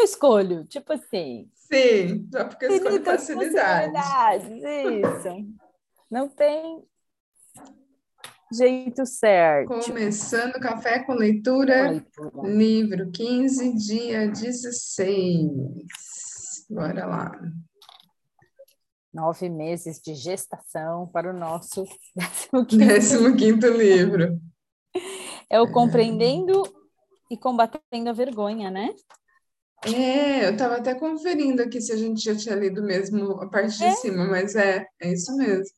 eu escolho, tipo assim. Sim, só porque eu escolho facilidade. Isso. Não tem jeito certo. Começando café com leitura, leitura, livro 15, dia 16. Bora lá. Nove meses de gestação para o nosso 15 quinto livro. É o Compreendendo e Combatendo a Vergonha, né? É, eu estava até conferindo aqui se a gente já tinha lido mesmo a parte de é? cima, mas é, é isso mesmo.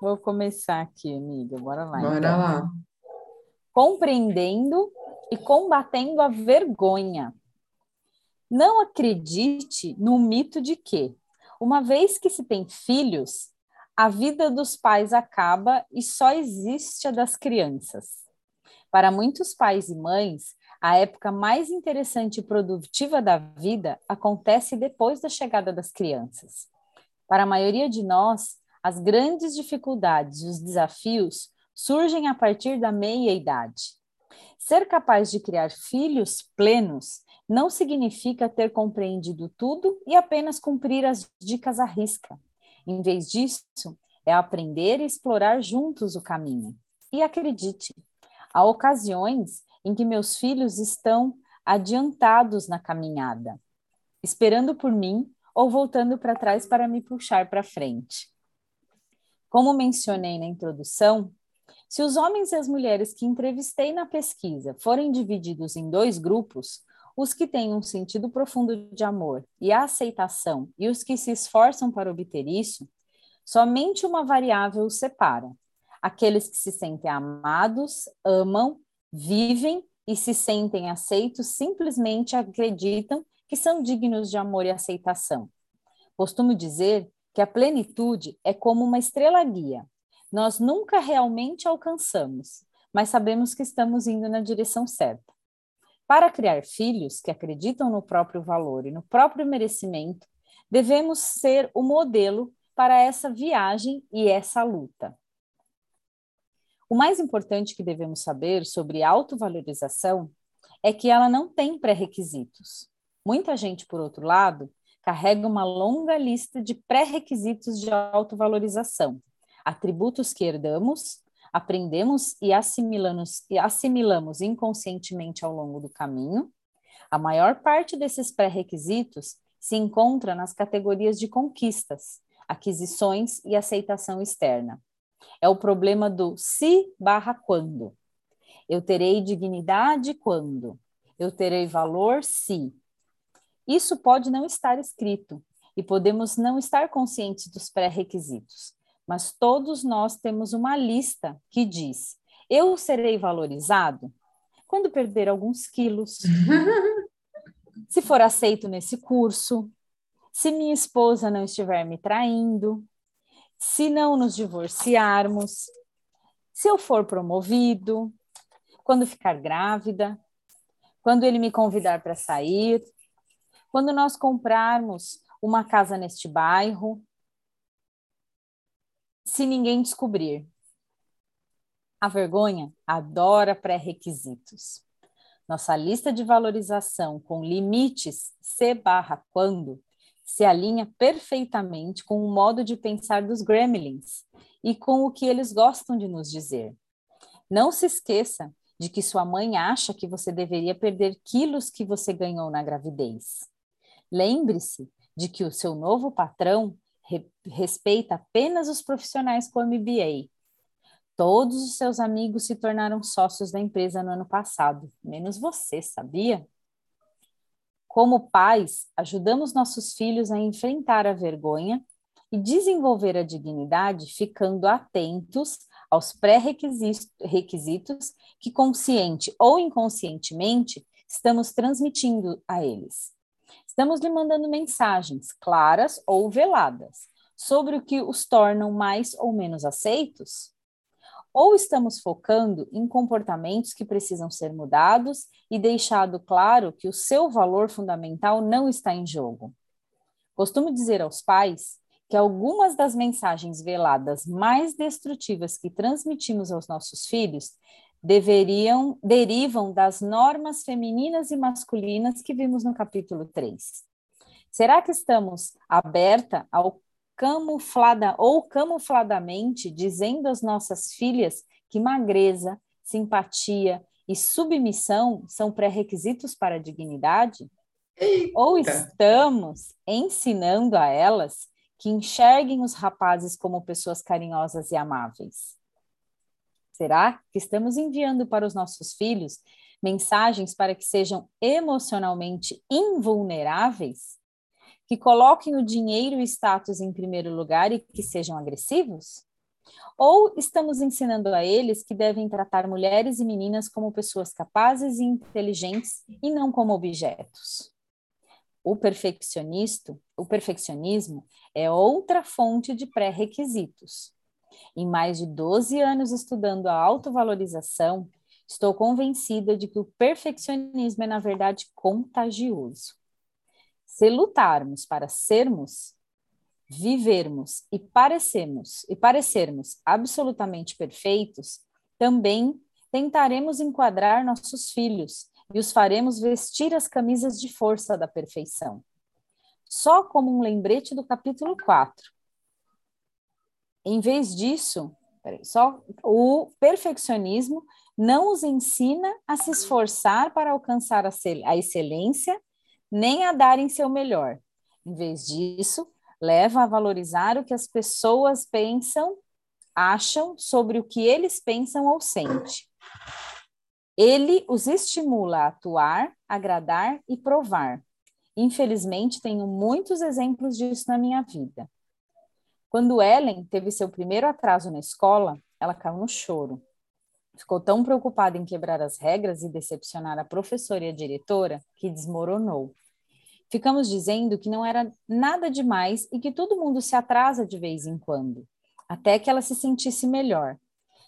Vou começar aqui, amiga. Bora lá. Bora então. lá. Compreendendo e combatendo a vergonha. Não acredite no mito de que, uma vez que se tem filhos, a vida dos pais acaba e só existe a das crianças. Para muitos pais e mães, a época mais interessante e produtiva da vida acontece depois da chegada das crianças. Para a maioria de nós, as grandes dificuldades e os desafios surgem a partir da meia-idade. Ser capaz de criar filhos plenos não significa ter compreendido tudo e apenas cumprir as dicas à risca. Em vez disso, é aprender e explorar juntos o caminho. E acredite, há ocasiões em que meus filhos estão adiantados na caminhada, esperando por mim ou voltando para trás para me puxar para frente. Como mencionei na introdução, se os homens e as mulheres que entrevistei na pesquisa forem divididos em dois grupos, os que têm um sentido profundo de amor e aceitação e os que se esforçam para obter isso, somente uma variável os separa. Aqueles que se sentem amados, amam, vivem e se sentem aceitos simplesmente acreditam que são dignos de amor e aceitação. Costumo dizer que a plenitude é como uma estrela guia. Nós nunca realmente alcançamos, mas sabemos que estamos indo na direção certa. Para criar filhos que acreditam no próprio valor e no próprio merecimento, devemos ser o modelo para essa viagem e essa luta. O mais importante que devemos saber sobre autovalorização é que ela não tem pré-requisitos. Muita gente, por outro lado, carrega uma longa lista de pré-requisitos de autovalorização, atributos que herdamos, aprendemos e assimilamos, e assimilamos inconscientemente ao longo do caminho. A maior parte desses pré-requisitos se encontra nas categorias de conquistas, aquisições e aceitação externa. É o problema do se barra quando. Eu terei dignidade quando. Eu terei valor se. Isso pode não estar escrito e podemos não estar conscientes dos pré-requisitos, mas todos nós temos uma lista que diz: eu serei valorizado quando perder alguns quilos, se for aceito nesse curso, se minha esposa não estiver me traindo, se não nos divorciarmos, se eu for promovido, quando ficar grávida, quando ele me convidar para sair, quando nós comprarmos uma casa neste bairro, se ninguém descobrir. A vergonha adora pré-requisitos. Nossa lista de valorização com limites C barra quando se alinha perfeitamente com o modo de pensar dos gremlins e com o que eles gostam de nos dizer. Não se esqueça de que sua mãe acha que você deveria perder quilos que você ganhou na gravidez. Lembre-se de que o seu novo patrão re respeita apenas os profissionais com MBA. Todos os seus amigos se tornaram sócios da empresa no ano passado, menos você, sabia? Como pais, ajudamos nossos filhos a enfrentar a vergonha e desenvolver a dignidade, ficando atentos aos pré-requisitos que, consciente ou inconscientemente, estamos transmitindo a eles. Estamos lhe mandando mensagens claras ou veladas sobre o que os tornam mais ou menos aceitos? Ou estamos focando em comportamentos que precisam ser mudados e deixado claro que o seu valor fundamental não está em jogo? Costumo dizer aos pais que algumas das mensagens veladas mais destrutivas que transmitimos aos nossos filhos deveriam derivam das normas femininas e masculinas que vimos no capítulo 3. Será que estamos aberta ao camuflada ou camufladamente dizendo às nossas filhas que magreza, simpatia e submissão são pré-requisitos para a dignidade? Eita. Ou estamos ensinando a elas que enxerguem os rapazes como pessoas carinhosas e amáveis? Será que estamos enviando para os nossos filhos mensagens para que sejam emocionalmente invulneráveis? Que coloquem o dinheiro e status em primeiro lugar e que sejam agressivos? Ou estamos ensinando a eles que devem tratar mulheres e meninas como pessoas capazes e inteligentes e não como objetos? O o perfeccionismo é outra fonte de pré-requisitos. Em mais de 12 anos estudando a autovalorização, estou convencida de que o perfeccionismo é, na verdade, contagioso. Se lutarmos para sermos, vivermos e parecermos e parecermos absolutamente perfeitos, também tentaremos enquadrar nossos filhos e os faremos vestir as camisas de força da perfeição. Só como um lembrete do capítulo 4, em vez disso, peraí, só o perfeccionismo não os ensina a se esforçar para alcançar a, a excelência, nem a darem seu melhor. Em vez disso, leva a valorizar o que as pessoas pensam, acham sobre o que eles pensam ou sentem. Ele os estimula a atuar, agradar e provar. Infelizmente, tenho muitos exemplos disso na minha vida. Quando Ellen teve seu primeiro atraso na escola, ela caiu no choro. Ficou tão preocupada em quebrar as regras e decepcionar a professora e a diretora que desmoronou. Ficamos dizendo que não era nada demais e que todo mundo se atrasa de vez em quando, até que ela se sentisse melhor.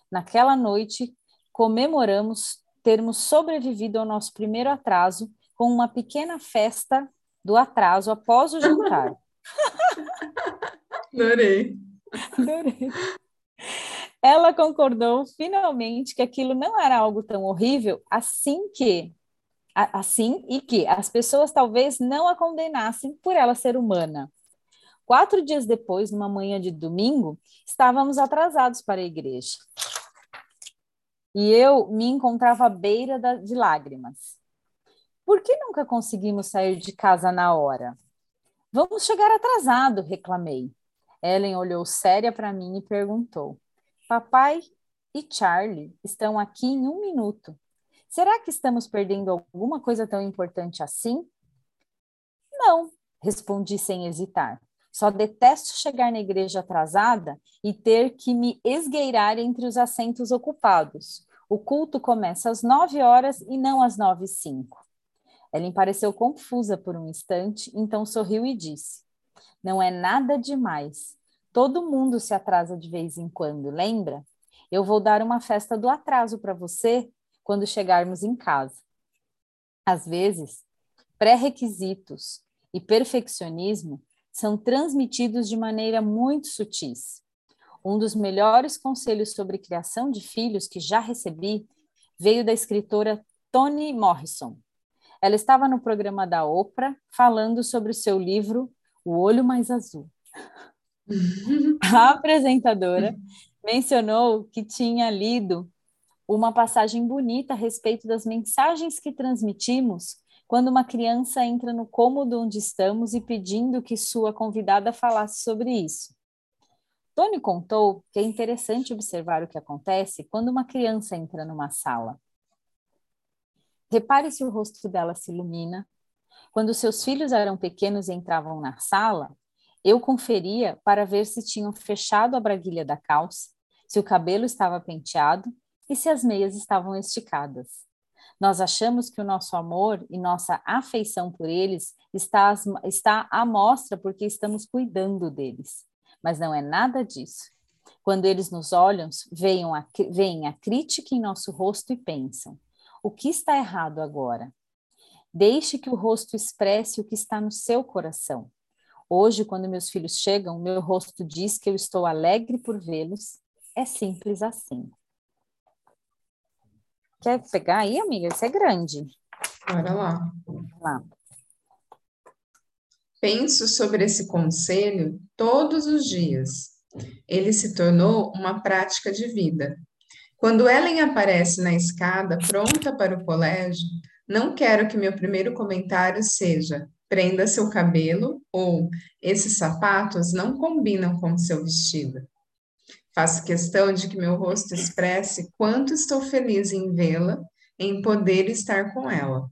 Naquela noite, comemoramos termos sobrevivido ao nosso primeiro atraso com uma pequena festa do atraso após o jantar. Adorei. Adorei. Ela concordou finalmente que aquilo não era algo tão horrível, assim que assim e que as pessoas talvez não a condenassem por ela ser humana. Quatro dias depois, numa manhã de domingo, estávamos atrasados para a igreja. E eu me encontrava à beira da, de lágrimas. Por que nunca conseguimos sair de casa na hora? Vamos chegar atrasado, reclamei. Ellen olhou séria para mim e perguntou: Papai e Charlie estão aqui em um minuto. Será que estamos perdendo alguma coisa tão importante assim? Não, respondi sem hesitar. Só detesto chegar na igreja atrasada e ter que me esgueirar entre os assentos ocupados. O culto começa às nove horas e não às nove e cinco. Ellen pareceu confusa por um instante, então sorriu e disse: Não é nada demais. Todo mundo se atrasa de vez em quando, lembra? Eu vou dar uma festa do atraso para você quando chegarmos em casa. Às vezes, pré-requisitos e perfeccionismo são transmitidos de maneira muito sutis. Um dos melhores conselhos sobre criação de filhos que já recebi veio da escritora Toni Morrison. Ela estava no programa da Oprah falando sobre o seu livro O Olho Mais Azul. A apresentadora mencionou que tinha lido uma passagem bonita a respeito das mensagens que transmitimos quando uma criança entra no cômodo onde estamos e pedindo que sua convidada falasse sobre isso. Tony contou que é interessante observar o que acontece quando uma criança entra numa sala. Repare se o rosto dela se ilumina. Quando seus filhos eram pequenos e entravam na sala, eu conferia para ver se tinham fechado a braguilha da calça, se o cabelo estava penteado e se as meias estavam esticadas. Nós achamos que o nosso amor e nossa afeição por eles está, está à mostra porque estamos cuidando deles. Mas não é nada disso. Quando eles nos olham, veem a, veem a crítica em nosso rosto e pensam: o que está errado agora? Deixe que o rosto expresse o que está no seu coração. Hoje, quando meus filhos chegam, meu rosto diz que eu estou alegre por vê-los. É simples assim. Quer pegar aí, amiga? Isso é grande. Bora lá. Lá. Penso sobre esse conselho todos os dias. Ele se tornou uma prática de vida. Quando Ellen aparece na escada, pronta para o colégio, não quero que meu primeiro comentário seja: prenda seu cabelo ou esses sapatos não combinam com seu vestido. Faço questão de que meu rosto expresse quanto estou feliz em vê-la, em poder estar com ela.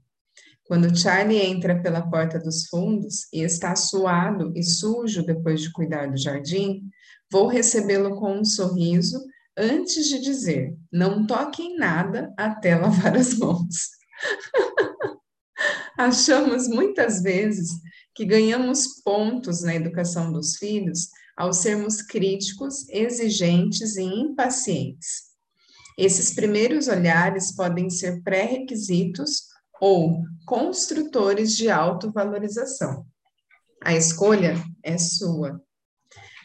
Quando Charlie entra pela porta dos fundos e está suado e sujo depois de cuidar do jardim, vou recebê-lo com um sorriso antes de dizer: não toque em nada até lavar as mãos. Achamos muitas vezes que ganhamos pontos na educação dos filhos ao sermos críticos, exigentes e impacientes. Esses primeiros olhares podem ser pré-requisitos ou construtores de autovalorização. A escolha é sua.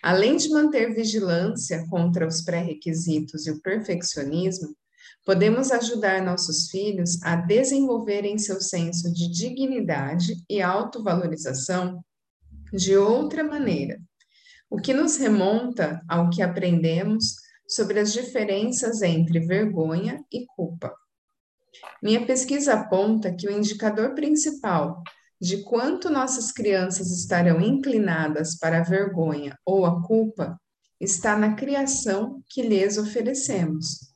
Além de manter vigilância contra os pré-requisitos e o perfeccionismo, podemos ajudar nossos filhos a desenvolverem seu senso de dignidade e autovalorização de outra maneira, o que nos remonta ao que aprendemos sobre as diferenças entre vergonha e culpa. Minha pesquisa aponta que o indicador principal de quanto nossas crianças estarão inclinadas para a vergonha ou a culpa está na criação que lhes oferecemos.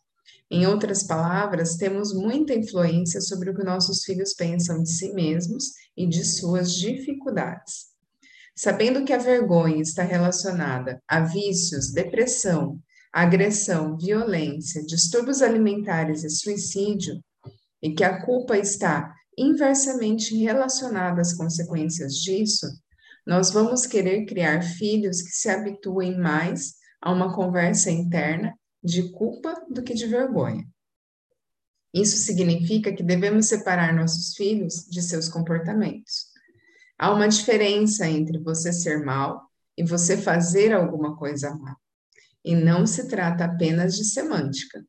Em outras palavras, temos muita influência sobre o que nossos filhos pensam de si mesmos e de suas dificuldades. Sabendo que a vergonha está relacionada a vícios, depressão, agressão, violência, distúrbios alimentares e suicídio, e que a culpa está inversamente relacionada às consequências disso, nós vamos querer criar filhos que se habituem mais a uma conversa interna de culpa do que de vergonha. Isso significa que devemos separar nossos filhos de seus comportamentos. Há uma diferença entre você ser mal e você fazer alguma coisa mal. E não se trata apenas de semântica.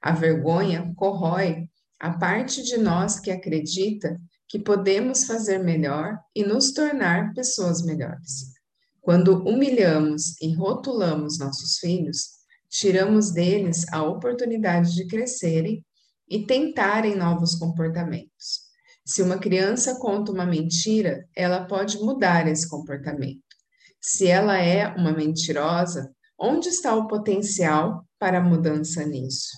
A vergonha corrói a parte de nós que acredita que podemos fazer melhor e nos tornar pessoas melhores. Quando humilhamos e rotulamos nossos filhos, tiramos deles a oportunidade de crescerem e tentarem novos comportamentos. Se uma criança conta uma mentira, ela pode mudar esse comportamento. Se ela é uma mentirosa, onde está o potencial para a mudança nisso?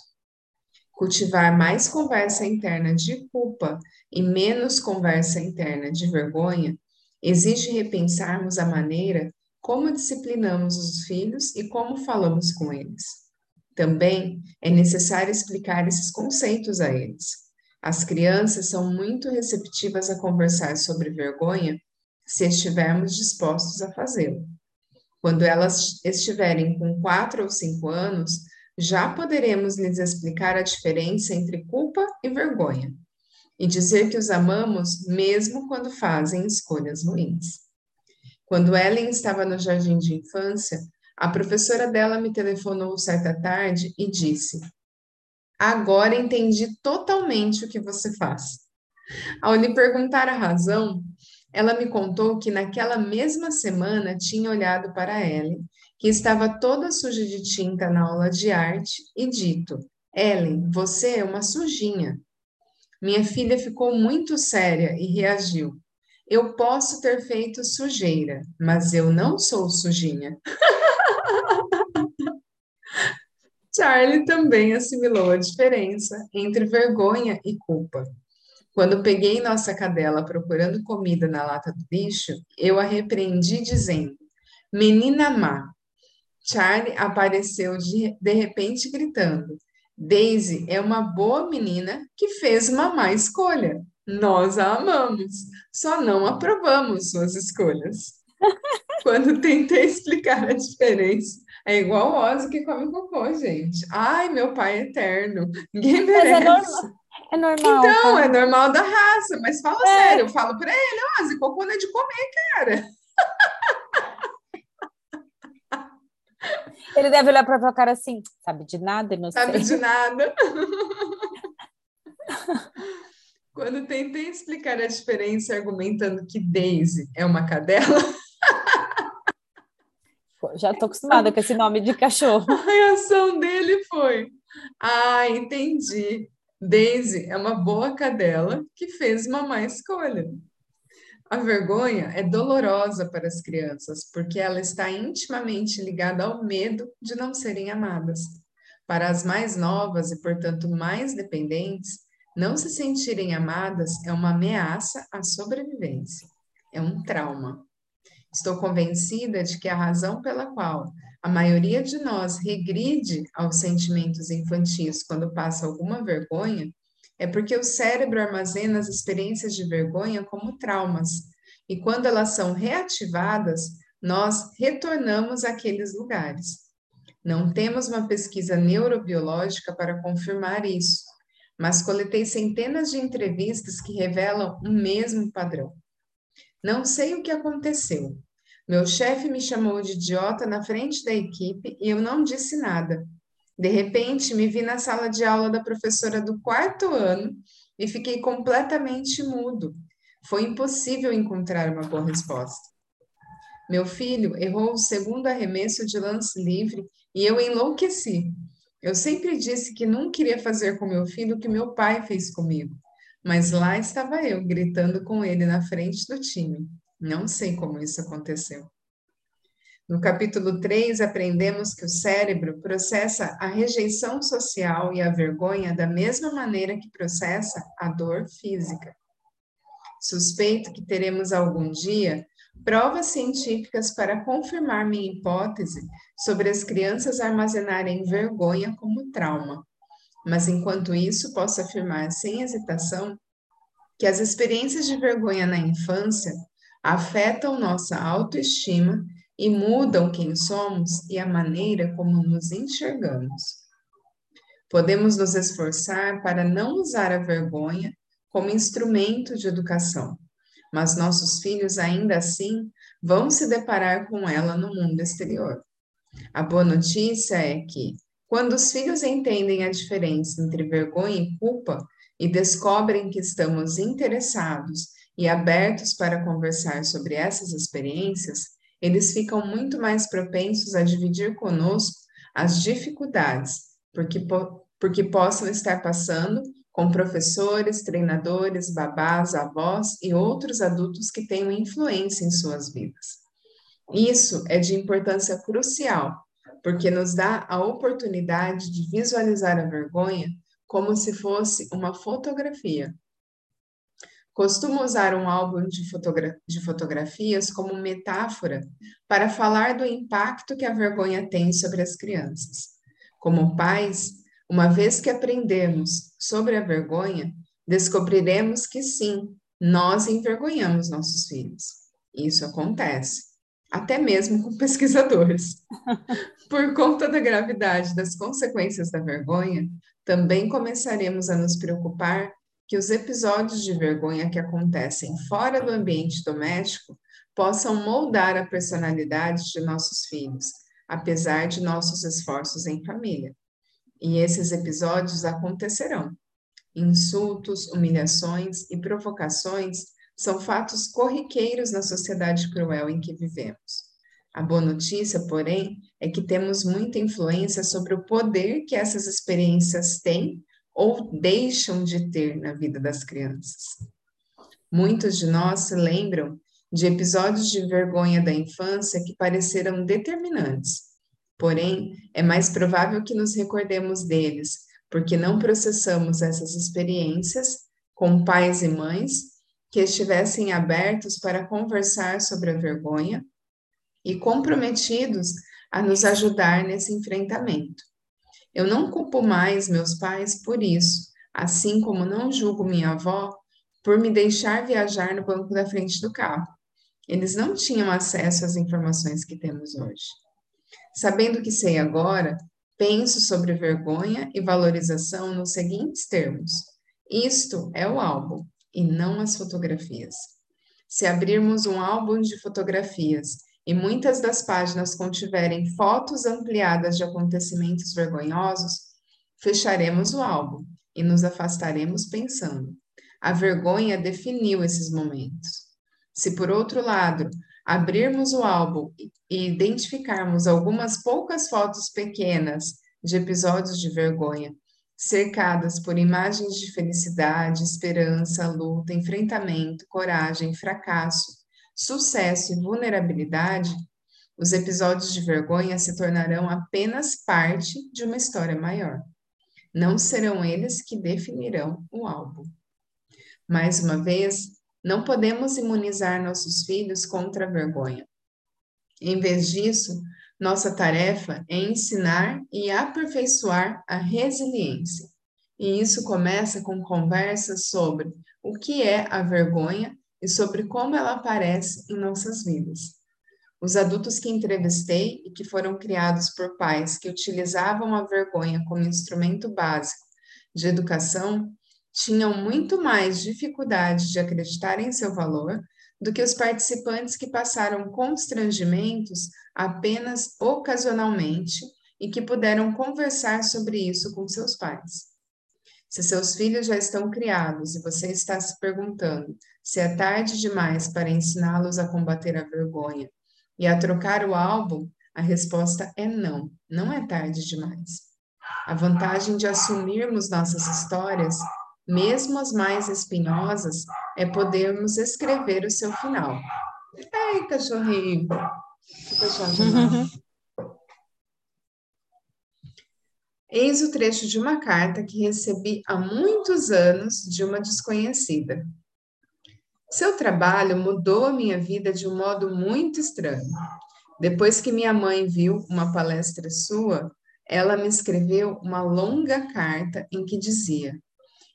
Cultivar mais conversa interna de culpa e menos conversa interna de vergonha exige repensarmos a maneira como disciplinamos os filhos e como falamos com eles. Também é necessário explicar esses conceitos a eles. As crianças são muito receptivas a conversar sobre vergonha se estivermos dispostos a fazê-lo. Quando elas estiverem com quatro ou cinco anos, já poderemos lhes explicar a diferença entre culpa e vergonha e dizer que os amamos mesmo quando fazem escolhas ruins. Quando Ellen estava no jardim de infância, a professora dela me telefonou certa tarde e disse: Agora entendi totalmente o que você faz. Ao lhe perguntar a razão, ela me contou que naquela mesma semana tinha olhado para Ellen, que estava toda suja de tinta na aula de arte, e dito: Ellen, você é uma sujinha. Minha filha ficou muito séria e reagiu: eu posso ter feito sujeira, mas eu não sou sujinha. Charlie também assimilou a diferença entre vergonha e culpa. Quando peguei nossa cadela procurando comida na lata do lixo, eu a repreendi dizendo: Menina má. Charlie apareceu de, de repente gritando: Daisy é uma boa menina que fez uma má escolha. Nós a amamos, só não aprovamos suas escolhas. Quando tentei explicar a diferença, é igual o Ozzy que come cocô, gente. Ai, meu pai é eterno. Ninguém merece. É, normal. é normal. Então, tá? é normal da raça, mas fala é. sério, eu falo para ele, Ozzy, cocô não é de comer, cara. Ele deve olhar para tua cara assim, sabe de nada, inocente. Sabe de nada. Quando tentei explicar a diferença argumentando que Daisy é uma cadela. Já estou acostumada com esse nome de cachorro. A reação dele foi: Ah, entendi. Daisy é uma boa cadela que fez uma má escolha. A vergonha é dolorosa para as crianças, porque ela está intimamente ligada ao medo de não serem amadas. Para as mais novas e, portanto, mais dependentes, não se sentirem amadas é uma ameaça à sobrevivência, é um trauma. Estou convencida de que a razão pela qual a maioria de nós regride aos sentimentos infantis quando passa alguma vergonha é porque o cérebro armazena as experiências de vergonha como traumas, e quando elas são reativadas, nós retornamos àqueles lugares. Não temos uma pesquisa neurobiológica para confirmar isso, mas coletei centenas de entrevistas que revelam o mesmo padrão. Não sei o que aconteceu. Meu chefe me chamou de idiota na frente da equipe e eu não disse nada. De repente, me vi na sala de aula da professora do quarto ano e fiquei completamente mudo. Foi impossível encontrar uma boa resposta. Meu filho errou o segundo arremesso de lance livre e eu enlouqueci. Eu sempre disse que não queria fazer com meu filho o que meu pai fez comigo, mas lá estava eu gritando com ele na frente do time. Não sei como isso aconteceu. No capítulo 3, aprendemos que o cérebro processa a rejeição social e a vergonha da mesma maneira que processa a dor física. Suspeito que teremos algum dia provas científicas para confirmar minha hipótese sobre as crianças armazenarem vergonha como trauma. Mas enquanto isso, posso afirmar sem hesitação que as experiências de vergonha na infância afetam nossa autoestima e mudam quem somos e a maneira como nos enxergamos. Podemos nos esforçar para não usar a vergonha como instrumento de educação, mas nossos filhos ainda assim vão se deparar com ela no mundo exterior. A boa notícia é que, quando os filhos entendem a diferença entre vergonha e culpa e descobrem que estamos interessados e abertos para conversar sobre essas experiências, eles ficam muito mais propensos a dividir conosco as dificuldades, porque, porque possam estar passando com professores, treinadores, babás, avós e outros adultos que tenham influência em suas vidas. Isso é de importância crucial, porque nos dá a oportunidade de visualizar a vergonha como se fosse uma fotografia Costumo usar um álbum de, fotogra de fotografias como metáfora para falar do impacto que a vergonha tem sobre as crianças. Como pais, uma vez que aprendemos sobre a vergonha, descobriremos que sim, nós envergonhamos nossos filhos. Isso acontece, até mesmo com pesquisadores. Por conta da gravidade das consequências da vergonha, também começaremos a nos preocupar que os episódios de vergonha que acontecem fora do ambiente doméstico possam moldar a personalidade de nossos filhos, apesar de nossos esforços em família. E esses episódios acontecerão. Insultos, humilhações e provocações são fatos corriqueiros na sociedade cruel em que vivemos. A boa notícia, porém, é que temos muita influência sobre o poder que essas experiências têm ou deixam de ter na vida das crianças. Muitos de nós se lembram de episódios de vergonha da infância que pareceram determinantes. Porém, é mais provável que nos recordemos deles, porque não processamos essas experiências com pais e mães que estivessem abertos para conversar sobre a vergonha e comprometidos a nos ajudar nesse enfrentamento. Eu não culpo mais meus pais por isso, assim como não julgo minha avó por me deixar viajar no banco da frente do carro. Eles não tinham acesso às informações que temos hoje. Sabendo que sei agora, penso sobre vergonha e valorização nos seguintes termos: isto é o álbum e não as fotografias. Se abrirmos um álbum de fotografias e muitas das páginas contiverem fotos ampliadas de acontecimentos vergonhosos, fecharemos o álbum e nos afastaremos pensando: A vergonha definiu esses momentos. Se, por outro lado, abrirmos o álbum e identificarmos algumas poucas fotos pequenas de episódios de vergonha, cercadas por imagens de felicidade, esperança, luta, enfrentamento, coragem, fracasso, sucesso e vulnerabilidade, os episódios de vergonha se tornarão apenas parte de uma história maior. Não serão eles que definirão o álbum. Mais uma vez, não podemos imunizar nossos filhos contra a vergonha. Em vez disso, nossa tarefa é ensinar e aperfeiçoar a resiliência. E isso começa com conversas sobre o que é a vergonha e sobre como ela aparece em nossas vidas. Os adultos que entrevistei e que foram criados por pais que utilizavam a vergonha como instrumento básico de educação tinham muito mais dificuldade de acreditar em seu valor do que os participantes que passaram constrangimentos apenas ocasionalmente e que puderam conversar sobre isso com seus pais. Se seus filhos já estão criados e você está se perguntando se é tarde demais para ensiná-los a combater a vergonha e a trocar o álbum, a resposta é não, não é tarde demais. A vantagem de assumirmos nossas histórias mesmo as mais espinhosas, é podermos escrever o seu final. Ei, cachorrinho! Eis o trecho de uma carta que recebi há muitos anos de uma desconhecida. Seu trabalho mudou a minha vida de um modo muito estranho. Depois que minha mãe viu uma palestra sua, ela me escreveu uma longa carta em que dizia: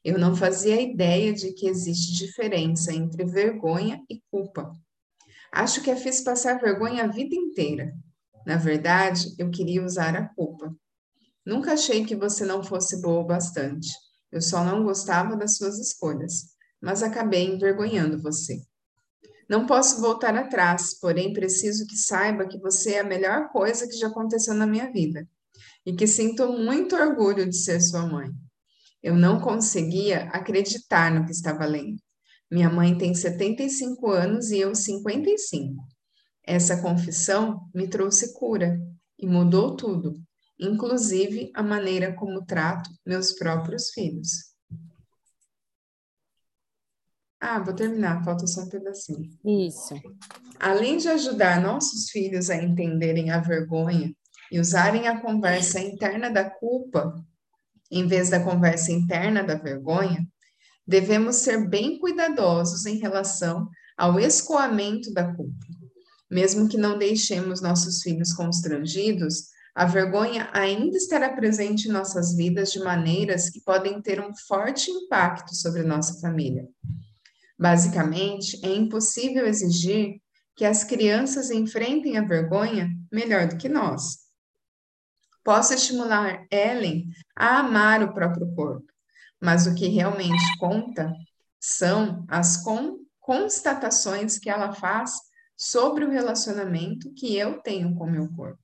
eu não fazia ideia de que existe diferença entre vergonha e culpa. Acho que a fiz passar vergonha a vida inteira. Na verdade, eu queria usar a culpa. Nunca achei que você não fosse boa o bastante. Eu só não gostava das suas escolhas, mas acabei envergonhando você. Não posso voltar atrás, porém preciso que saiba que você é a melhor coisa que já aconteceu na minha vida e que sinto muito orgulho de ser sua mãe. Eu não conseguia acreditar no que estava lendo. Minha mãe tem 75 anos e eu 55. Essa confissão me trouxe cura e mudou tudo, inclusive a maneira como trato meus próprios filhos. Ah, vou terminar, falta só um pedacinho. Isso. Além de ajudar nossos filhos a entenderem a vergonha e usarem a conversa interna da culpa em vez da conversa interna da vergonha, devemos ser bem cuidadosos em relação ao escoamento da culpa. Mesmo que não deixemos nossos filhos constrangidos, a vergonha ainda estará presente em nossas vidas de maneiras que podem ter um forte impacto sobre nossa família. Basicamente, é impossível exigir que as crianças enfrentem a vergonha melhor do que nós possa estimular Ellen a amar o próprio corpo. Mas o que realmente conta são as con constatações que ela faz sobre o relacionamento que eu tenho com meu corpo.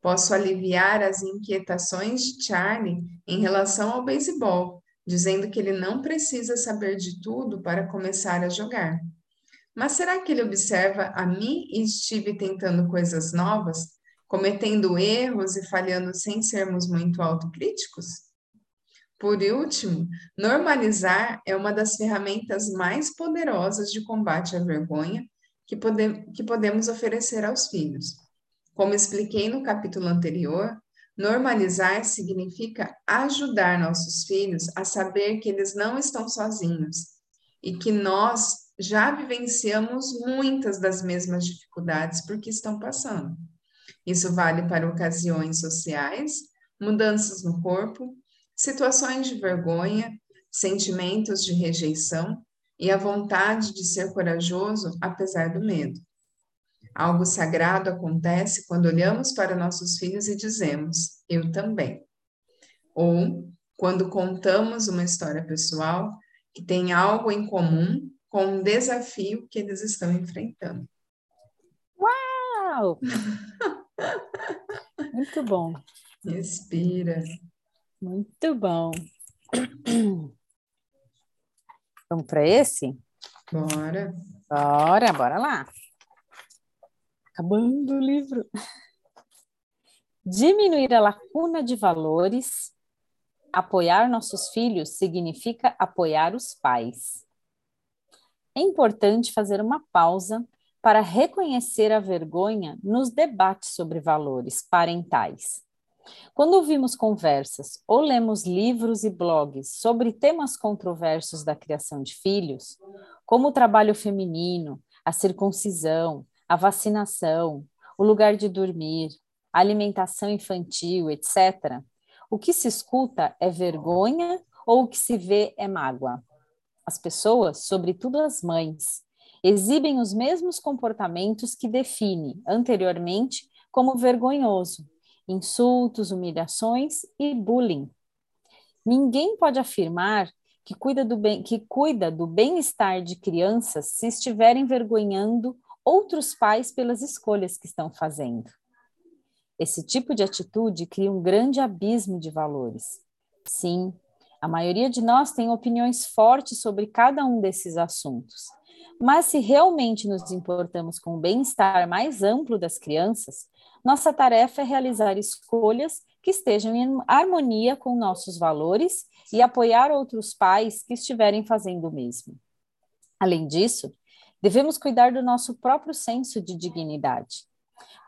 Posso aliviar as inquietações de Charlie em relação ao beisebol, dizendo que ele não precisa saber de tudo para começar a jogar. Mas será que ele observa a mim e Steve tentando coisas novas cometendo erros e falhando sem sermos muito autocríticos? Por último, normalizar é uma das ferramentas mais poderosas de combate à vergonha que, pode, que podemos oferecer aos filhos. Como expliquei no capítulo anterior, normalizar significa ajudar nossos filhos a saber que eles não estão sozinhos e que nós já vivenciamos muitas das mesmas dificuldades por que estão passando. Isso vale para ocasiões sociais, mudanças no corpo, situações de vergonha, sentimentos de rejeição e a vontade de ser corajoso apesar do medo. Algo sagrado acontece quando olhamos para nossos filhos e dizemos: Eu também. Ou quando contamos uma história pessoal que tem algo em comum com um desafio que eles estão enfrentando. Uau! Muito bom. Respira. Muito bom. Vamos para esse? Bora. Bora, bora lá. Acabando o livro. Diminuir a lacuna de valores. Apoiar nossos filhos significa apoiar os pais. É importante fazer uma pausa para reconhecer a vergonha nos debates sobre valores parentais. Quando ouvimos conversas ou lemos livros e blogs sobre temas controversos da criação de filhos, como o trabalho feminino, a circuncisão, a vacinação, o lugar de dormir, a alimentação infantil, etc., o que se escuta é vergonha ou o que se vê é mágoa. As pessoas, sobretudo as mães, exibem os mesmos comportamentos que define anteriormente como vergonhoso, insultos, humilhações e bullying. Ninguém pode afirmar que cuida do bem, que cuida do bem-estar de crianças se estiver envergonhando outros pais pelas escolhas que estão fazendo. Esse tipo de atitude cria um grande abismo de valores. Sim, a maioria de nós tem opiniões fortes sobre cada um desses assuntos. Mas se realmente nos importamos com o bem-estar mais amplo das crianças, nossa tarefa é realizar escolhas que estejam em harmonia com nossos valores e apoiar outros pais que estiverem fazendo o mesmo. Além disso, devemos cuidar do nosso próprio senso de dignidade.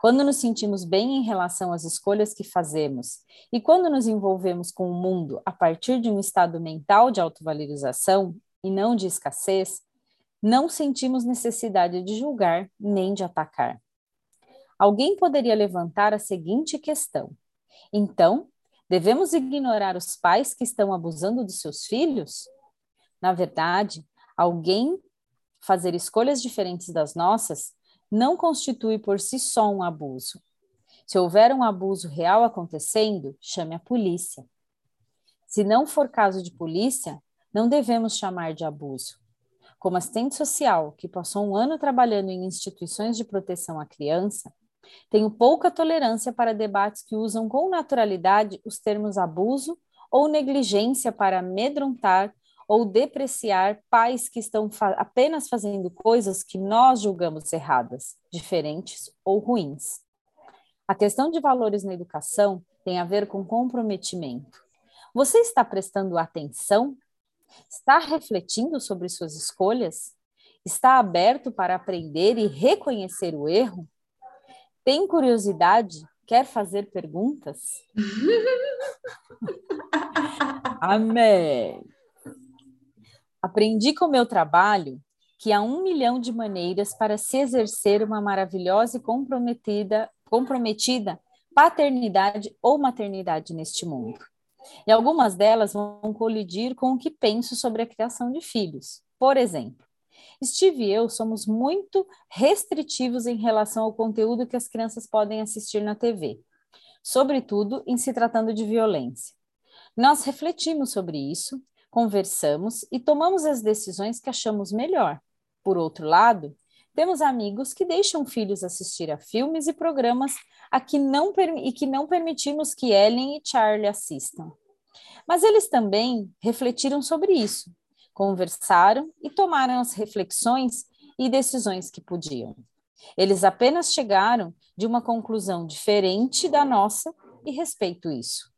Quando nos sentimos bem em relação às escolhas que fazemos e quando nos envolvemos com o mundo a partir de um estado mental de autovalorização e não de escassez, não sentimos necessidade de julgar nem de atacar. Alguém poderia levantar a seguinte questão: então, devemos ignorar os pais que estão abusando dos seus filhos? Na verdade, alguém fazer escolhas diferentes das nossas não constitui por si só um abuso. Se houver um abuso real acontecendo, chame a polícia. Se não for caso de polícia, não devemos chamar de abuso. Como assistente social, que passou um ano trabalhando em instituições de proteção à criança, tenho pouca tolerância para debates que usam com naturalidade os termos abuso ou negligência para amedrontar ou depreciar pais que estão fa apenas fazendo coisas que nós julgamos erradas, diferentes ou ruins. A questão de valores na educação tem a ver com comprometimento. Você está prestando atenção? Está refletindo sobre suas escolhas? Está aberto para aprender e reconhecer o erro? Tem curiosidade? Quer fazer perguntas? Amém. Aprendi com o meu trabalho que há um milhão de maneiras para se exercer uma maravilhosa e comprometida, comprometida paternidade ou maternidade neste mundo. E algumas delas vão colidir com o que penso sobre a criação de filhos. Por exemplo, Steve e eu somos muito restritivos em relação ao conteúdo que as crianças podem assistir na TV, sobretudo em se tratando de violência. Nós refletimos sobre isso, conversamos e tomamos as decisões que achamos melhor. Por outro lado, temos amigos que deixam filhos assistir a filmes e programas a que não, e que não permitimos que Ellen e Charlie assistam. Mas eles também refletiram sobre isso conversaram e tomaram as reflexões e decisões que podiam. Eles apenas chegaram de uma conclusão diferente da nossa e respeito isso.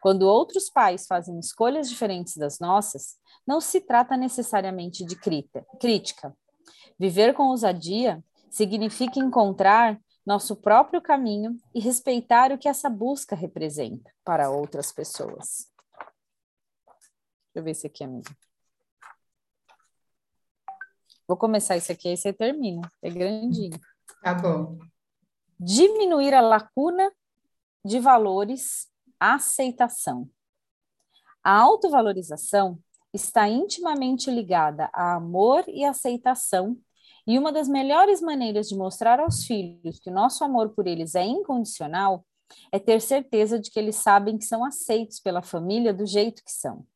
Quando outros pais fazem escolhas diferentes das nossas, não se trata necessariamente de crítica. Viver com ousadia significa encontrar nosso próprio caminho e respeitar o que essa busca representa para outras pessoas. Deixa eu ver esse aqui, amiga. Vou começar isso aqui, aí você termina. É grandinho. Tá bom. Diminuir a lacuna de valores, aceitação. A autovalorização está intimamente ligada a amor e aceitação, e uma das melhores maneiras de mostrar aos filhos que o nosso amor por eles é incondicional é ter certeza de que eles sabem que são aceitos pela família do jeito que são.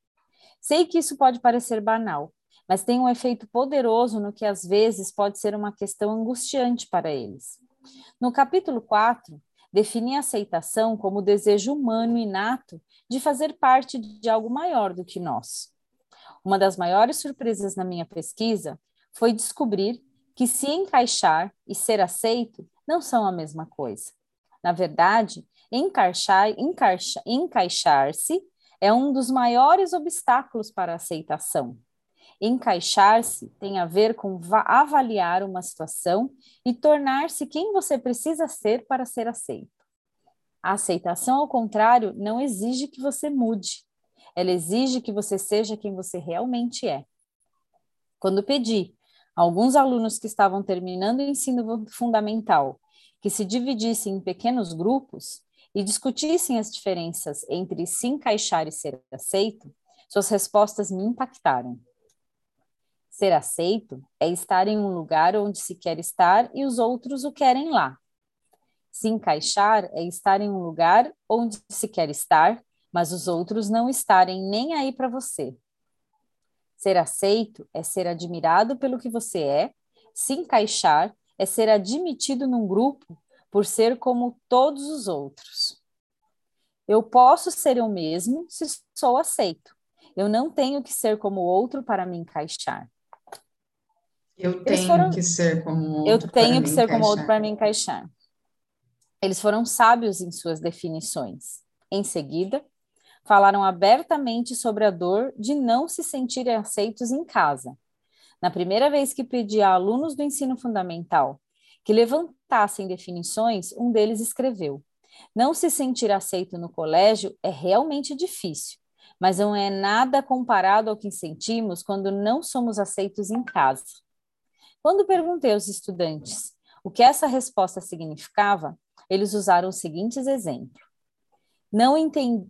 Sei que isso pode parecer banal, mas tem um efeito poderoso no que às vezes pode ser uma questão angustiante para eles. No capítulo 4, define a aceitação como o desejo humano inato de fazer parte de algo maior do que nós. Uma das maiores surpresas na minha pesquisa foi descobrir que se encaixar e ser aceito não são a mesma coisa. Na verdade, encaixar, encaixa, encaixar-se é um dos maiores obstáculos para a aceitação. Encaixar-se tem a ver com avaliar uma situação e tornar-se quem você precisa ser para ser aceito. A aceitação, ao contrário, não exige que você mude. Ela exige que você seja quem você realmente é. Quando pedi a alguns alunos que estavam terminando o ensino fundamental que se dividissem em pequenos grupos e discutissem as diferenças entre se encaixar e ser aceito, suas respostas me impactaram. Ser aceito é estar em um lugar onde se quer estar e os outros o querem lá. Se encaixar é estar em um lugar onde se quer estar, mas os outros não estarem nem aí para você. Ser aceito é ser admirado pelo que você é, se encaixar é ser admitido num grupo por ser como todos os outros. Eu posso ser eu mesmo se sou aceito. Eu não tenho que ser como outro para me encaixar. Eu tenho foram... que ser como outro. Eu tenho que ser como outro para me encaixar. Eles foram sábios em suas definições. Em seguida, falaram abertamente sobre a dor de não se sentirem aceitos em casa. Na primeira vez que pedi a alunos do ensino fundamental que levantassem definições, um deles escreveu: Não se sentir aceito no colégio é realmente difícil, mas não é nada comparado ao que sentimos quando não somos aceitos em casa. Quando perguntei aos estudantes o que essa resposta significava, eles usaram os seguintes exemplos: não,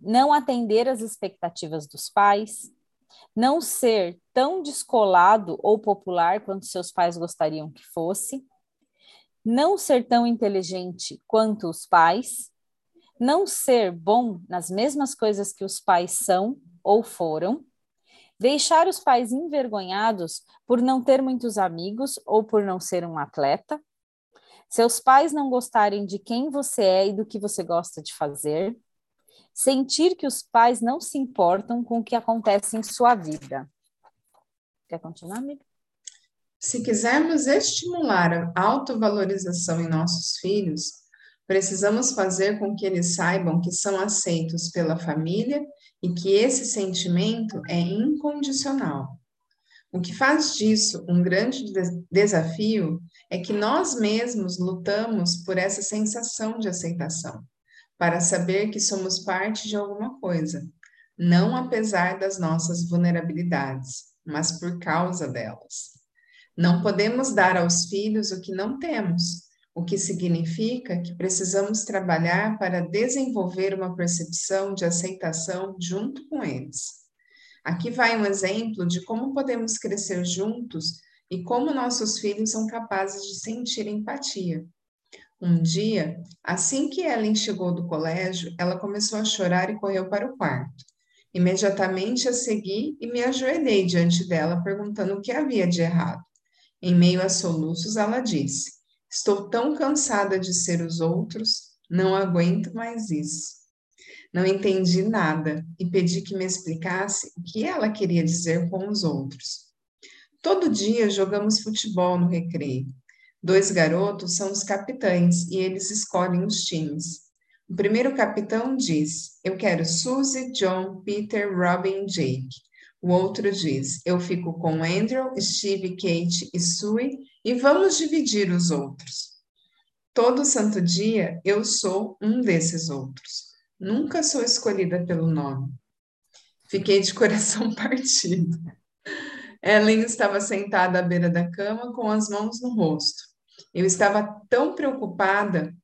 não atender às expectativas dos pais, não ser tão descolado ou popular quanto seus pais gostariam que fosse, não ser tão inteligente quanto os pais, não ser bom nas mesmas coisas que os pais são ou foram, Deixar os pais envergonhados por não ter muitos amigos ou por não ser um atleta. Seus pais não gostarem de quem você é e do que você gosta de fazer. Sentir que os pais não se importam com o que acontece em sua vida. Quer continuar, amiga? Se quisermos estimular a autovalorização em nossos filhos, precisamos fazer com que eles saibam que são aceitos pela família e que esse sentimento é incondicional. O que faz disso um grande desafio é que nós mesmos lutamos por essa sensação de aceitação, para saber que somos parte de alguma coisa, não apesar das nossas vulnerabilidades, mas por causa delas. Não podemos dar aos filhos o que não temos, o que significa que precisamos trabalhar para desenvolver uma percepção de aceitação junto com eles. Aqui vai um exemplo de como podemos crescer juntos e como nossos filhos são capazes de sentir empatia. Um dia, assim que Ellen chegou do colégio, ela começou a chorar e correu para o quarto. Imediatamente a segui e me ajoelhei diante dela, perguntando o que havia de errado. Em meio a soluços, ela disse: Estou tão cansada de ser os outros, não aguento mais isso. Não entendi nada e pedi que me explicasse o que ela queria dizer com os outros. Todo dia jogamos futebol no recreio. Dois garotos são os capitães e eles escolhem os times. O primeiro capitão diz: Eu quero Suzy, John, Peter, Robin e Jake. O outro diz: Eu fico com Andrew, Steve, Kate e Sue e vamos dividir os outros. Todo santo dia eu sou um desses outros. Nunca sou escolhida pelo nome. Fiquei de coração partido. Ellen estava sentada à beira da cama com as mãos no rosto. Eu estava tão preocupada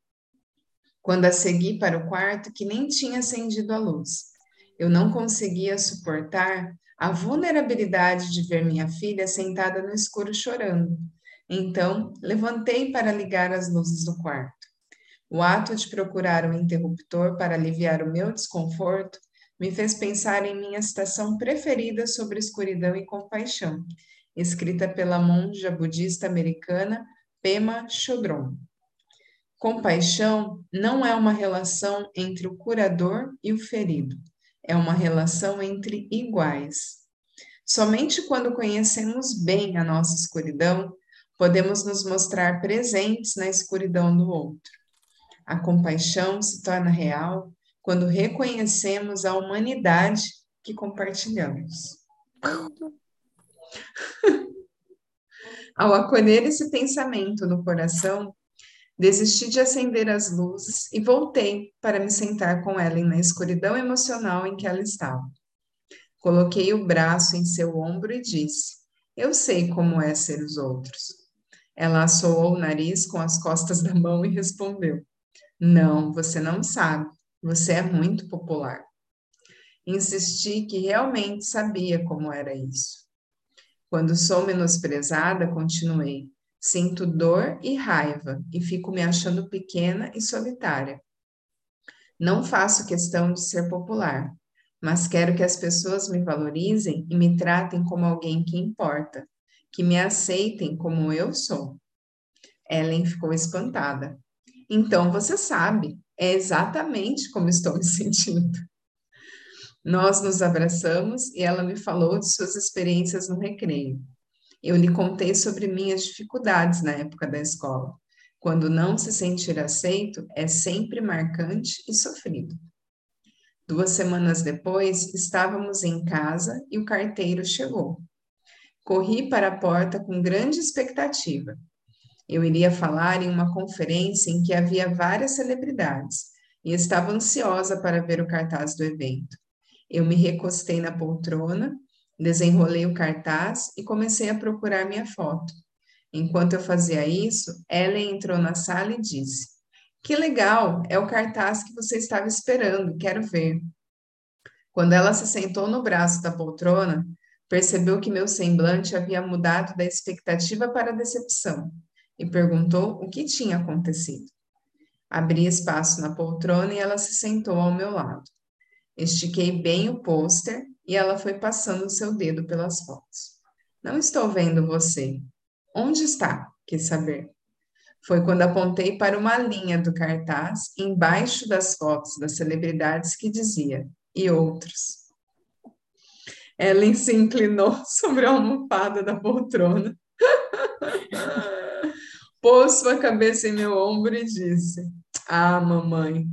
quando a segui para o quarto que nem tinha acendido a luz. Eu não conseguia suportar a vulnerabilidade de ver minha filha sentada no escuro chorando. Então, levantei para ligar as luzes do quarto. O ato de procurar um interruptor para aliviar o meu desconforto me fez pensar em minha citação preferida sobre escuridão e compaixão, escrita pela monja budista americana Pema Chodron. Compaixão não é uma relação entre o curador e o ferido, é uma relação entre iguais. Somente quando conhecemos bem a nossa escuridão, podemos nos mostrar presentes na escuridão do outro. A compaixão se torna real quando reconhecemos a humanidade que compartilhamos. Ao acolher esse pensamento no coração, desisti de acender as luzes e voltei para me sentar com Ellen na escuridão emocional em que ela estava. Coloquei o braço em seu ombro e disse: Eu sei como é ser os outros. Ela assoou o nariz com as costas da mão e respondeu: Não, você não sabe. Você é muito popular. Insisti que realmente sabia como era isso. Quando sou menosprezada, continuei, sinto dor e raiva e fico me achando pequena e solitária. Não faço questão de ser popular, mas quero que as pessoas me valorizem e me tratem como alguém que importa, que me aceitem como eu sou. Ellen ficou espantada. Então você sabe, é exatamente como estou me sentindo. Nós nos abraçamos e ela me falou de suas experiências no recreio. Eu lhe contei sobre minhas dificuldades na época da escola. Quando não se sentir aceito, é sempre marcante e sofrido. Duas semanas depois, estávamos em casa e o carteiro chegou. Corri para a porta com grande expectativa. Eu iria falar em uma conferência em que havia várias celebridades e estava ansiosa para ver o cartaz do evento. Eu me recostei na poltrona, desenrolei o cartaz e comecei a procurar minha foto. Enquanto eu fazia isso, Ellen entrou na sala e disse: Que legal, é o cartaz que você estava esperando, quero ver. Quando ela se sentou no braço da poltrona, percebeu que meu semblante havia mudado da expectativa para a decepção e perguntou o que tinha acontecido. Abri espaço na poltrona e ela se sentou ao meu lado. Estiquei bem o pôster e ela foi passando seu dedo pelas fotos. Não estou vendo você. Onde está? Quis saber. Foi quando apontei para uma linha do cartaz embaixo das fotos das celebridades que dizia e outros. Ellen se inclinou sobre a almofada da poltrona, pôs sua cabeça em meu ombro e disse: Ah, mamãe,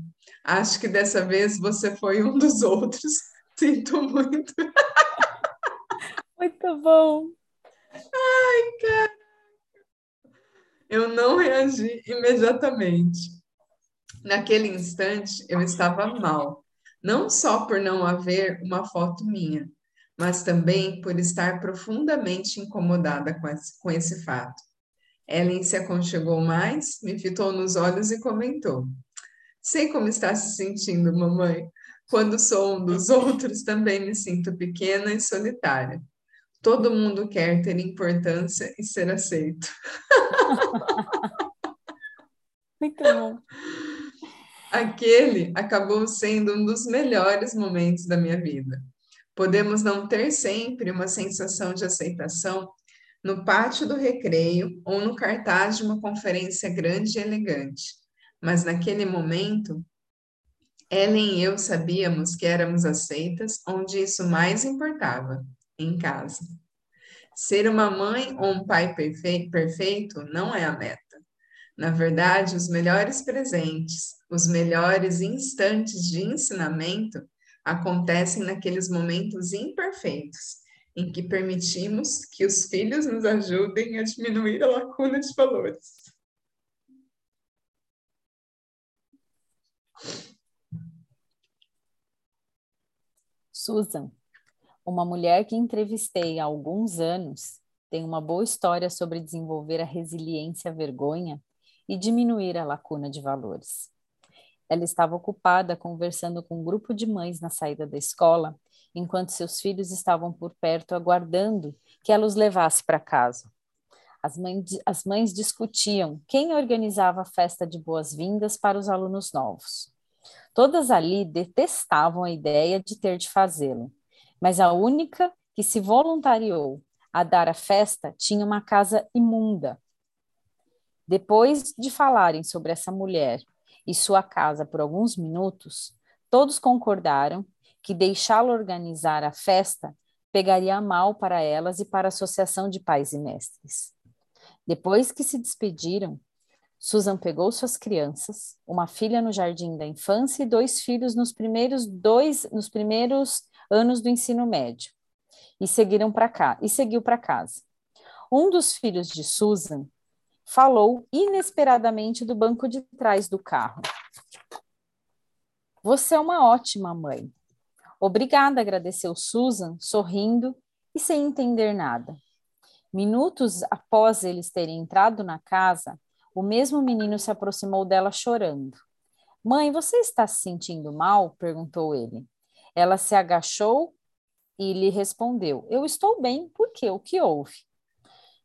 Acho que dessa vez você foi um dos outros. Sinto muito. Muito bom. Ai, cara. Eu não reagi imediatamente. Naquele instante, eu estava mal. Não só por não haver uma foto minha, mas também por estar profundamente incomodada com esse, com esse fato. Ellen se aconchegou mais, me fitou nos olhos e comentou: Sei como está se sentindo, mamãe. Quando sou um dos outros, também me sinto pequena e solitária. Todo mundo quer ter importância e ser aceito. Muito bom. Aquele acabou sendo um dos melhores momentos da minha vida. Podemos não ter sempre uma sensação de aceitação no pátio do recreio ou no cartaz de uma conferência grande e elegante mas naquele momento, Ellen e eu sabíamos que éramos aceitas onde isso mais importava, em casa. Ser uma mãe ou um pai perfeito não é a meta. Na verdade, os melhores presentes, os melhores instantes de ensinamento acontecem naqueles momentos imperfeitos, em que permitimos que os filhos nos ajudem a diminuir a lacuna de valores. Susan, uma mulher que entrevistei há alguns anos, tem uma boa história sobre desenvolver a resiliência à vergonha e diminuir a lacuna de valores. Ela estava ocupada conversando com um grupo de mães na saída da escola, enquanto seus filhos estavam por perto aguardando que ela os levasse para casa. As mães, as mães discutiam quem organizava a festa de boas-vindas para os alunos novos. Todas ali detestavam a ideia de ter de fazê-lo, mas a única que se voluntariou a dar a festa tinha uma casa imunda. Depois de falarem sobre essa mulher e sua casa por alguns minutos, todos concordaram que deixá-la organizar a festa pegaria mal para elas e para a associação de pais e mestres. Depois que se despediram, Susan pegou suas crianças, uma filha no jardim da infância e dois filhos nos primeiros dois nos primeiros anos do ensino médio, e seguiram para cá e seguiu para casa. Um dos filhos de Susan falou inesperadamente do banco de trás do carro. Você é uma ótima mãe. Obrigada, agradeceu Susan, sorrindo e sem entender nada. Minutos após eles terem entrado na casa, o mesmo menino se aproximou dela chorando. Mãe, você está se sentindo mal? perguntou ele. Ela se agachou e lhe respondeu: Eu estou bem, por quê? O que houve?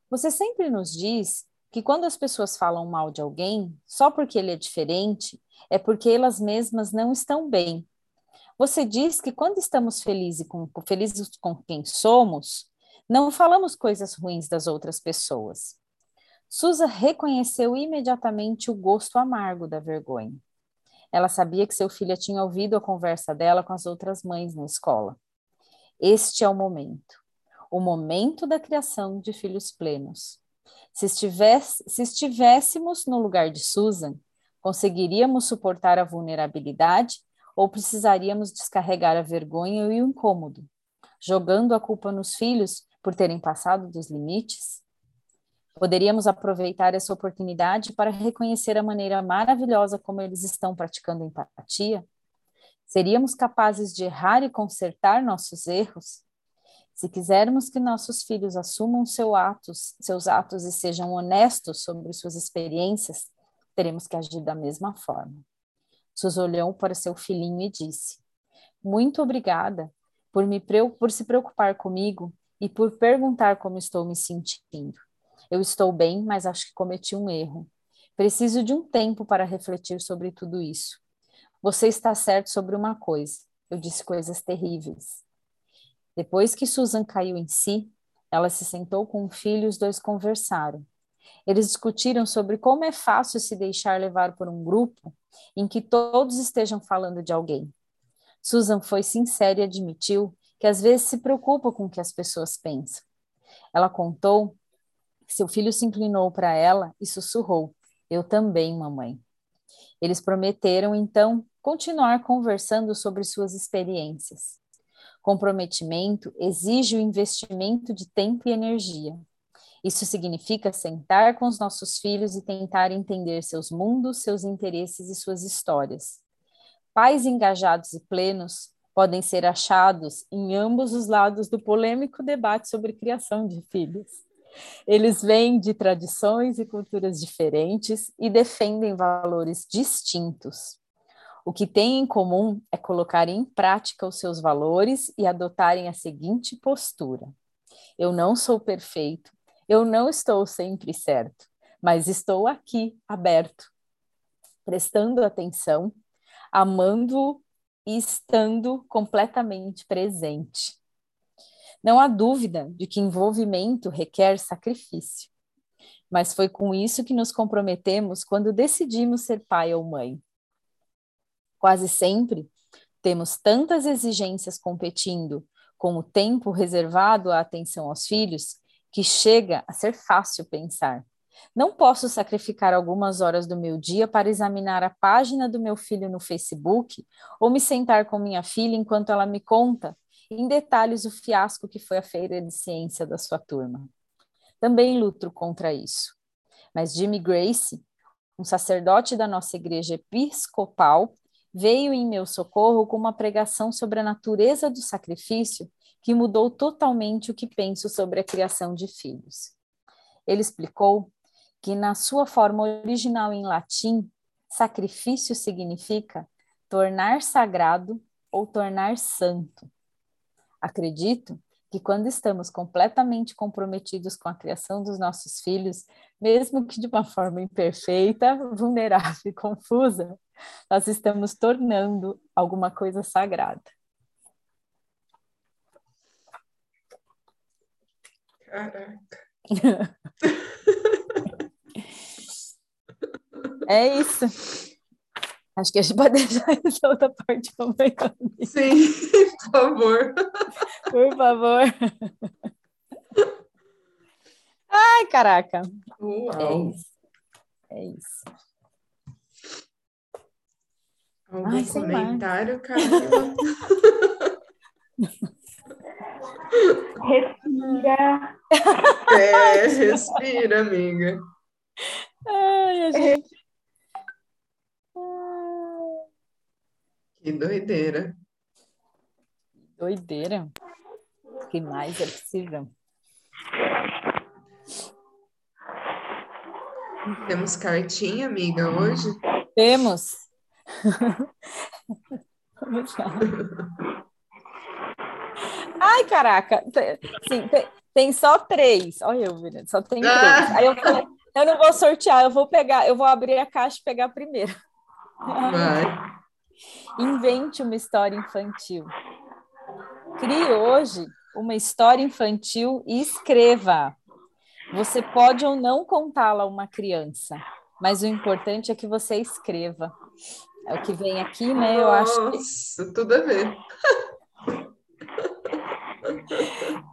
Você sempre nos diz que quando as pessoas falam mal de alguém, só porque ele é diferente, é porque elas mesmas não estão bem. Você diz que quando estamos felizes com, felizes com quem somos, não falamos coisas ruins das outras pessoas. Susa reconheceu imediatamente o gosto amargo da vergonha. Ela sabia que seu filho tinha ouvido a conversa dela com as outras mães na escola. Este é o momento, o momento da criação de filhos plenos. Se, estivesse, se estivéssemos no lugar de Susan, conseguiríamos suportar a vulnerabilidade ou precisaríamos descarregar a vergonha e o incômodo, jogando a culpa nos filhos por terem passado dos limites? Poderíamos aproveitar essa oportunidade para reconhecer a maneira maravilhosa como eles estão praticando empatia? Seríamos capazes de errar e consertar nossos erros? Se quisermos que nossos filhos assumam seu atos, seus atos e sejam honestos sobre suas experiências, teremos que agir da mesma forma. Sus olhou para seu filhinho e disse: Muito obrigada por, me, por se preocupar comigo e por perguntar como estou me sentindo. Eu estou bem, mas acho que cometi um erro. Preciso de um tempo para refletir sobre tudo isso. Você está certo sobre uma coisa. Eu disse coisas terríveis. Depois que Susan caiu em si, ela se sentou com o filho e os dois conversaram. Eles discutiram sobre como é fácil se deixar levar por um grupo em que todos estejam falando de alguém. Susan foi sincera e admitiu que às vezes se preocupa com o que as pessoas pensam. Ela contou seu filho se inclinou para ela e sussurrou: Eu também, mamãe. Eles prometeram, então, continuar conversando sobre suas experiências. Comprometimento exige o investimento de tempo e energia. Isso significa sentar com os nossos filhos e tentar entender seus mundos, seus interesses e suas histórias. Pais engajados e plenos podem ser achados em ambos os lados do polêmico debate sobre criação de filhos. Eles vêm de tradições e culturas diferentes e defendem valores distintos. O que têm em comum é colocar em prática os seus valores e adotarem a seguinte postura: Eu não sou perfeito, eu não estou sempre certo, mas estou aqui, aberto, prestando atenção, amando e estando completamente presente. Não há dúvida de que envolvimento requer sacrifício. Mas foi com isso que nos comprometemos quando decidimos ser pai ou mãe. Quase sempre temos tantas exigências competindo com o tempo reservado à atenção aos filhos que chega a ser fácil pensar. Não posso sacrificar algumas horas do meu dia para examinar a página do meu filho no Facebook ou me sentar com minha filha enquanto ela me conta em detalhes o fiasco que foi a feira de ciência da sua turma. Também luto contra isso. Mas Jimmy Grace, um sacerdote da nossa igreja episcopal, veio em meu socorro com uma pregação sobre a natureza do sacrifício que mudou totalmente o que penso sobre a criação de filhos. Ele explicou que, na sua forma original em latim, sacrifício significa tornar sagrado ou tornar santo. Acredito que quando estamos completamente comprometidos com a criação dos nossos filhos, mesmo que de uma forma imperfeita, vulnerável e confusa, nós estamos tornando alguma coisa sagrada. Caraca. é isso. Acho que a gente pode deixar essa outra parte amanhã. Sim, por favor. Por favor. Ai, caraca. Uau. É isso. É isso. Algum Ai, comentário, Camila? Respira. É, respira, amiga. Ai, a gente. Que doideira. Doideira. O que mais é possível? Temos cartinha, amiga, hoje? Temos. Vamos lá. Ai, caraca. Tem- Sim, tem, tem só três. Olha eu, Virando, só tem três. Ah. Aí eu falei, eu não vou sortear, eu vou pegar, eu vou abrir a caixa e pegar primeiro. Vai. Invente uma história infantil. Crie hoje uma história infantil e escreva. Você pode ou não contá-la a uma criança, mas o importante é que você escreva. É o que vem aqui, né? Eu acho que Nossa, tudo a ver.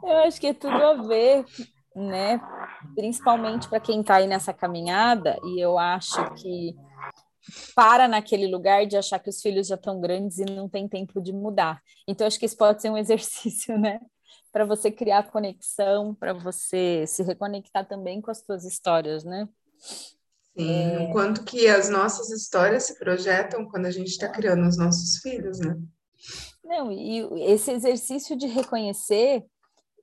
Eu acho que é tudo a ver, né? Principalmente para quem está aí nessa caminhada, e eu acho que para naquele lugar de achar que os filhos já estão grandes e não tem tempo de mudar. Então, acho que isso pode ser um exercício, né? Para você criar conexão, para você se reconectar também com as suas histórias, né? Sim, o quanto que as nossas histórias se projetam quando a gente está criando os nossos filhos, né? Não, e esse exercício de reconhecer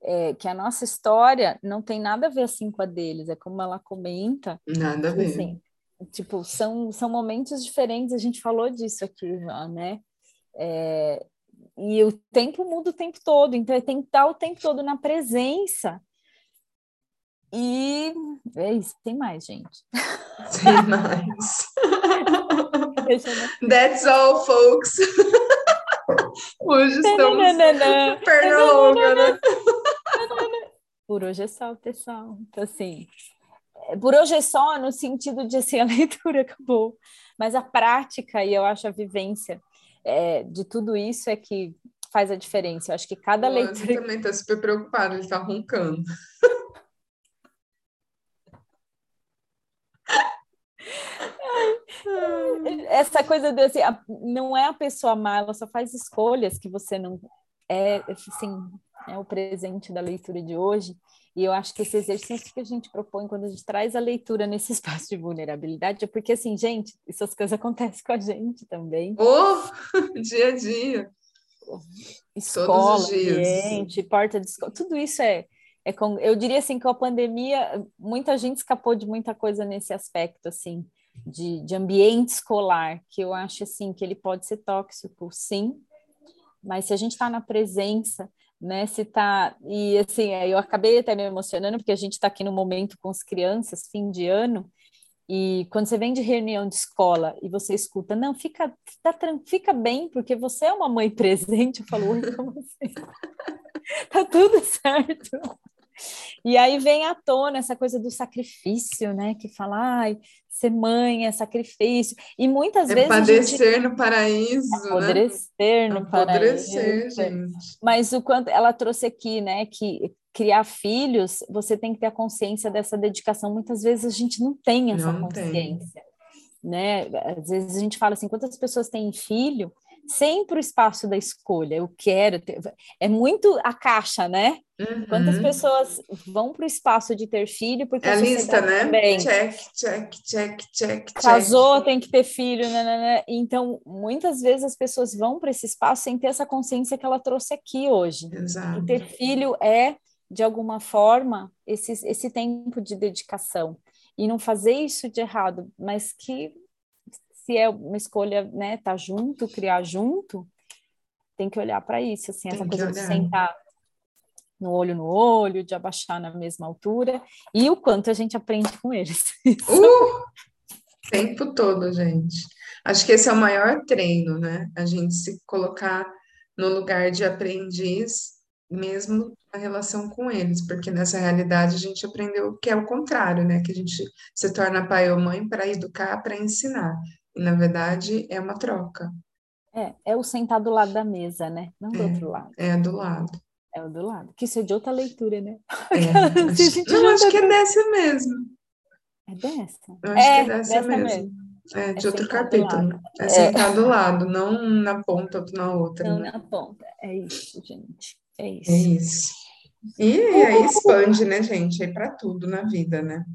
é, que a nossa história não tem nada a ver assim com a deles, é como ela comenta, Nada a ver. assim, tipo, são, são momentos diferentes, a gente falou disso aqui né? É, e o tempo muda o tempo todo, então tem que estar o tempo todo na presença. E é isso, tem mais, gente. Sem mais. That's all, folks. Hoje estamos perna longa, né? Por hoje é só, pessoal. Então, assim, é, por hoje é só no sentido de assim, a leitura acabou, mas a prática e eu acho a vivência é, de tudo isso é que faz a diferença. Eu acho que cada O leitura. também está super preocupado, ele está roncando. Essa coisa de assim, não é a pessoa má, ela só faz escolhas que você não. É, assim, é o presente da leitura de hoje. E eu acho que esse exercício que a gente propõe quando a gente traz a leitura nesse espaço de vulnerabilidade é porque, assim, gente, essas coisas acontecem com a gente também. Oh, dia a dia. Escola, dias. ambiente, porta de escola, tudo isso é, é com, eu diria assim que a pandemia muita gente escapou de muita coisa nesse aspecto assim de, de ambiente escolar que eu acho assim que ele pode ser tóxico, sim, mas se a gente está na presença, né, se tá e assim eu acabei até me emocionando porque a gente está aqui no momento com as crianças, fim de ano e quando você vem de reunião de escola e você escuta, não, fica, tá, fica bem, porque você é uma mãe presente. Eu falo, oi, como assim? tá tudo certo. E aí vem à tona essa coisa do sacrifício, né? Que fala, ai, ser mãe é sacrifício. E muitas É vezes a gente padecer no paraíso, né? apodrecer no Apodrecer, paraíso. gente. Mas o quanto ela trouxe aqui, né, que criar filhos, você tem que ter a consciência dessa dedicação. Muitas vezes a gente não tem essa Não tem. consciência, né? Às vezes a gente fala assim, quantas pessoas têm filho? Sempre o espaço da escolha, eu quero ter... É muito a caixa, né? Quantas Uhum. pessoas vão para o espaço de ter filho porque É a lista, né? também Check, check, check, check, check. casou, tem que ter filho, né, né, né. Então, muitas vezes as pessoas vão para esse espaço sem ter essa consciência que ela trouxe aqui hoje. Exato. E ter filho é, de alguma forma, esse, esse tempo de dedicação. E não fazer isso de errado, mas que se é uma escolha, né, tá junto, criar junto, tem que olhar para isso, assim, essa Tem que coisa de olhar. sentar no olho no olho, de abaixar na mesma altura, e o quanto a gente aprende com eles. Uh! Tempo todo, gente. Acho que esse é o maior treino, né? A gente se colocar no lugar de aprendiz, mesmo na relação com eles, porque nessa realidade a gente aprendeu que é o contrário, né? Que a gente se torna pai ou mãe para educar, para ensinar. E na verdade é uma troca, É, é o sentar do lado da mesa, né? Não do É. outro lado. é do lado. É o do lado. Que isso é de outra leitura, né? É, acho, não, acho que é dessa mesmo. É dessa? Eu acho é, que é dessa, dessa mesmo. mesmo. É, de é outro capítulo. É, é sentado do lado, não na ponta ou na outra. Não né? na ponta. É isso, gente. É isso. É isso. E aí expande, né, gente? Aí para tudo na vida, né?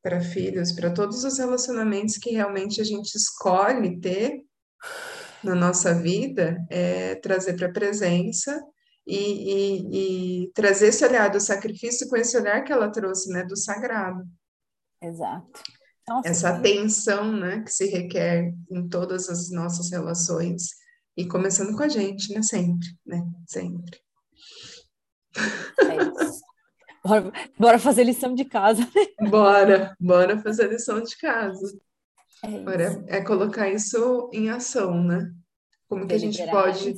Para filhos, para todos os relacionamentos que realmente a gente escolhe ter na nossa vida, é trazer para a presença e, e, e, trazer esse olhar do sacrifício com esse olhar que ela trouxe, né, do sagrado. Exato. Nossa, Essa atenção, né, que se requer em todas as nossas relações e começando com a gente, né, sempre, né, sempre. É isso. Bora, bora fazer lição de casa. Bora, bora fazer lição de casa. É, bora, é colocar isso em ação, né? Como que a gente pode,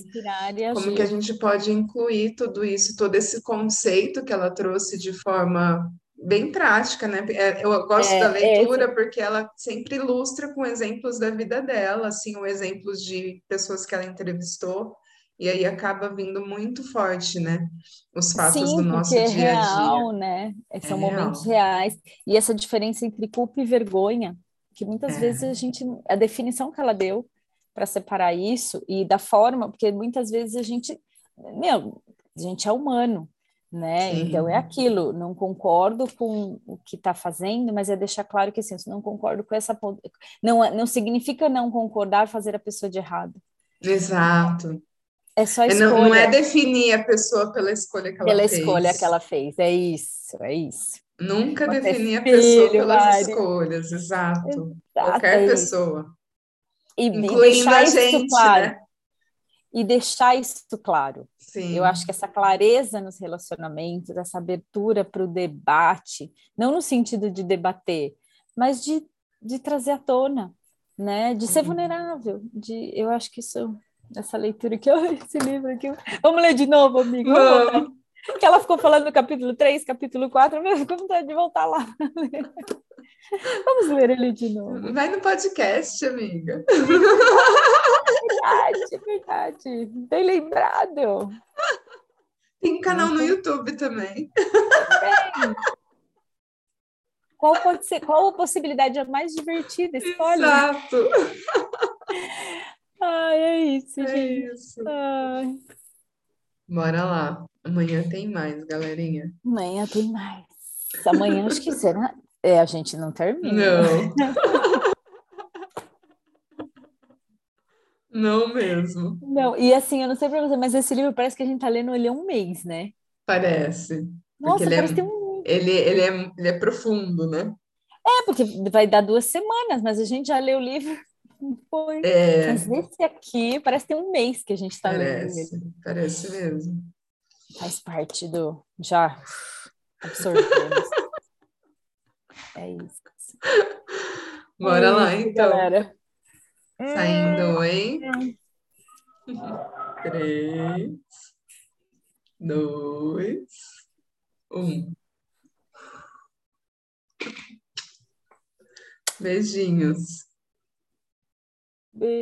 como que a gente pode incluir tudo isso, todo esse conceito que ela trouxe de forma bem prática, né? É, eu gosto é, da leitura é, porque ela sempre ilustra com exemplos da vida dela, assim, ou exemplos de pessoas que ela entrevistou, e aí acaba vindo muito forte, né? Os fatos Sim, do nosso dia a dia. É real, né? São é momentos real. reais. E essa diferença entre culpa e vergonha, que muitas é. vezes a gente, a definição que ela deu para separar isso e da forma, porque muitas vezes a gente, meu, a gente é humano, né? Sim. Então é aquilo, não concordo com o que está fazendo, mas é deixar claro que assim, eu não concordo com essa não não significa não concordar fazer a pessoa de errado. Exato. É só escolha. Não, não é definir a pessoa pela escolha que ela pela fez. Pela escolha que ela fez, é isso, é isso. Nunca definir a pessoa pelas Mari. escolhas, exato. exato Qualquer é pessoa. E, incluindo e a gente, claro. né? E deixar isso claro. Sim. Eu acho que essa clareza nos relacionamentos, essa abertura para o debate, não no sentido de debater, mas de, de trazer à tona, né? De ser vulnerável. De, eu acho que isso, essa leitura aqui, esse livro aqui. Vamos ler de novo, amigo. Vamos que ela ficou falando no capítulo 3, capítulo 4, eu fico com vontade de voltar lá. Vamos ler ele de novo. Vai no podcast, amiga. Verdade, verdade. Bem lembrado. Tem um canal no YouTube também. Qual pode ser, qual a possibilidade mais divertida? Exato. Ai, é isso, é gente. Isso. Ai. Bora lá. Amanhã tem mais, galerinha. Amanhã tem mais. Amanhã acho que será. É, a gente não termina. Não. não mesmo. Não, e assim, eu não sei pra você, mas esse livro parece que a gente tá lendo ele há um mês, né? Parece. Nossa, ele parece é, ter um. Ele, ele, é, ele é profundo, né? É, porque vai dar duas semanas, mas a gente já leu o livro. Foi. É... Mas esse aqui parece ter um mês que a gente está lendo. Ele. Parece mesmo. Faz parte do. Já absorvemos. é isso. Bora é lá, isso, então. Galera. Saindo, hein? Três, dois, um. Beijinhos. Beijo.